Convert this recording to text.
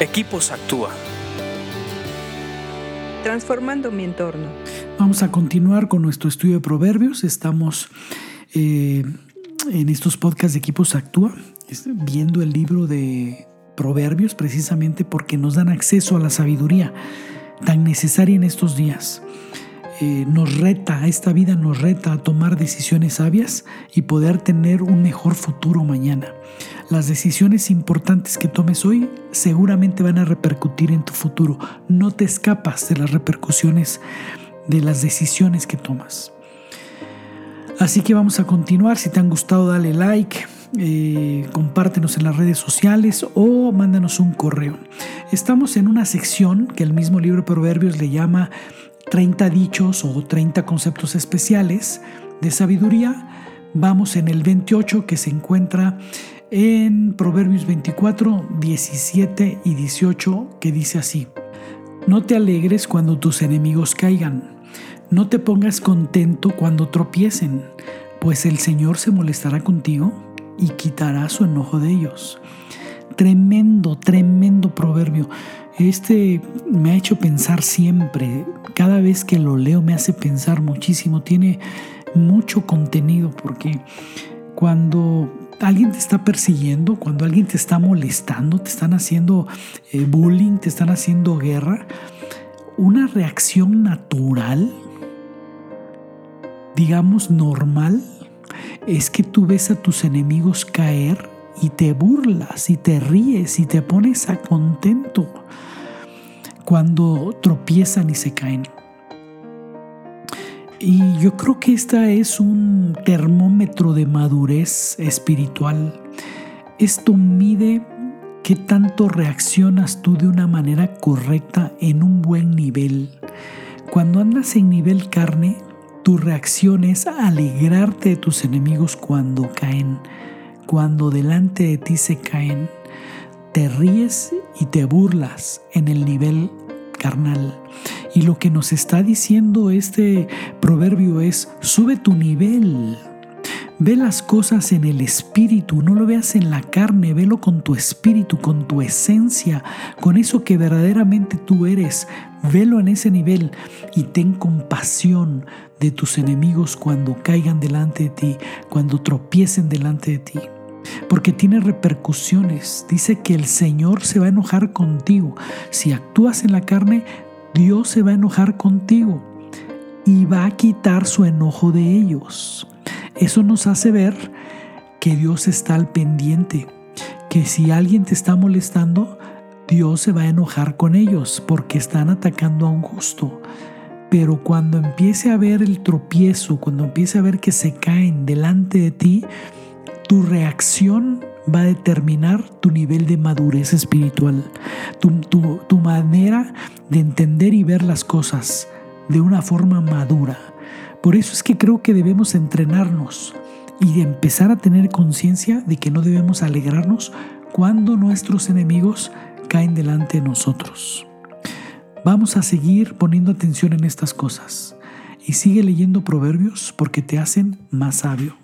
Equipos Actúa. Transformando mi entorno. Vamos a continuar con nuestro estudio de proverbios. Estamos eh, en estos podcasts de Equipos Actúa viendo el libro de proverbios precisamente porque nos dan acceso a la sabiduría tan necesaria en estos días. Eh, nos reta, esta vida nos reta a tomar decisiones sabias y poder tener un mejor futuro mañana. Las decisiones importantes que tomes hoy seguramente van a repercutir en tu futuro. No te escapas de las repercusiones de las decisiones que tomas. Así que vamos a continuar. Si te han gustado, dale like, eh, compártenos en las redes sociales o mándanos un correo. Estamos en una sección que el mismo libro de Proverbios le llama 30 dichos o 30 conceptos especiales de sabiduría. Vamos en el 28 que se encuentra en Proverbios 24, 17 y 18 que dice así. No te alegres cuando tus enemigos caigan, no te pongas contento cuando tropiecen, pues el Señor se molestará contigo y quitará su enojo de ellos. Tremendo, tremendo proverbio. Este me ha hecho pensar siempre, cada vez que lo leo me hace pensar muchísimo, tiene mucho contenido porque cuando alguien te está persiguiendo, cuando alguien te está molestando, te están haciendo eh, bullying, te están haciendo guerra, una reacción natural, digamos normal, es que tú ves a tus enemigos caer y te burlas y te ríes y te pones a contento cuando tropiezan y se caen. Y yo creo que esta es un termómetro de madurez espiritual. Esto mide qué tanto reaccionas tú de una manera correcta en un buen nivel. Cuando andas en nivel carne, tu reacción es alegrarte de tus enemigos cuando caen cuando delante de ti se caen, te ríes y te burlas en el nivel carnal. Y lo que nos está diciendo este proverbio es, sube tu nivel. Ve las cosas en el espíritu, no lo veas en la carne, velo con tu espíritu, con tu esencia, con eso que verdaderamente tú eres. Velo en ese nivel y ten compasión de tus enemigos cuando caigan delante de ti, cuando tropiecen delante de ti porque tiene repercusiones. Dice que el Señor se va a enojar contigo. Si actúas en la carne, Dios se va a enojar contigo y va a quitar su enojo de ellos. Eso nos hace ver que Dios está al pendiente, que si alguien te está molestando, Dios se va a enojar con ellos porque están atacando a un justo. Pero cuando empiece a ver el tropiezo, cuando empiece a ver que se caen delante de ti, tu reacción va a determinar tu nivel de madurez espiritual, tu, manera de entender y ver las cosas de una forma madura. Por eso es que creo que debemos entrenarnos y empezar a tener conciencia de que no debemos alegrarnos cuando nuestros enemigos caen delante de nosotros. Vamos a seguir poniendo atención en estas cosas y sigue leyendo proverbios porque te hacen más sabio.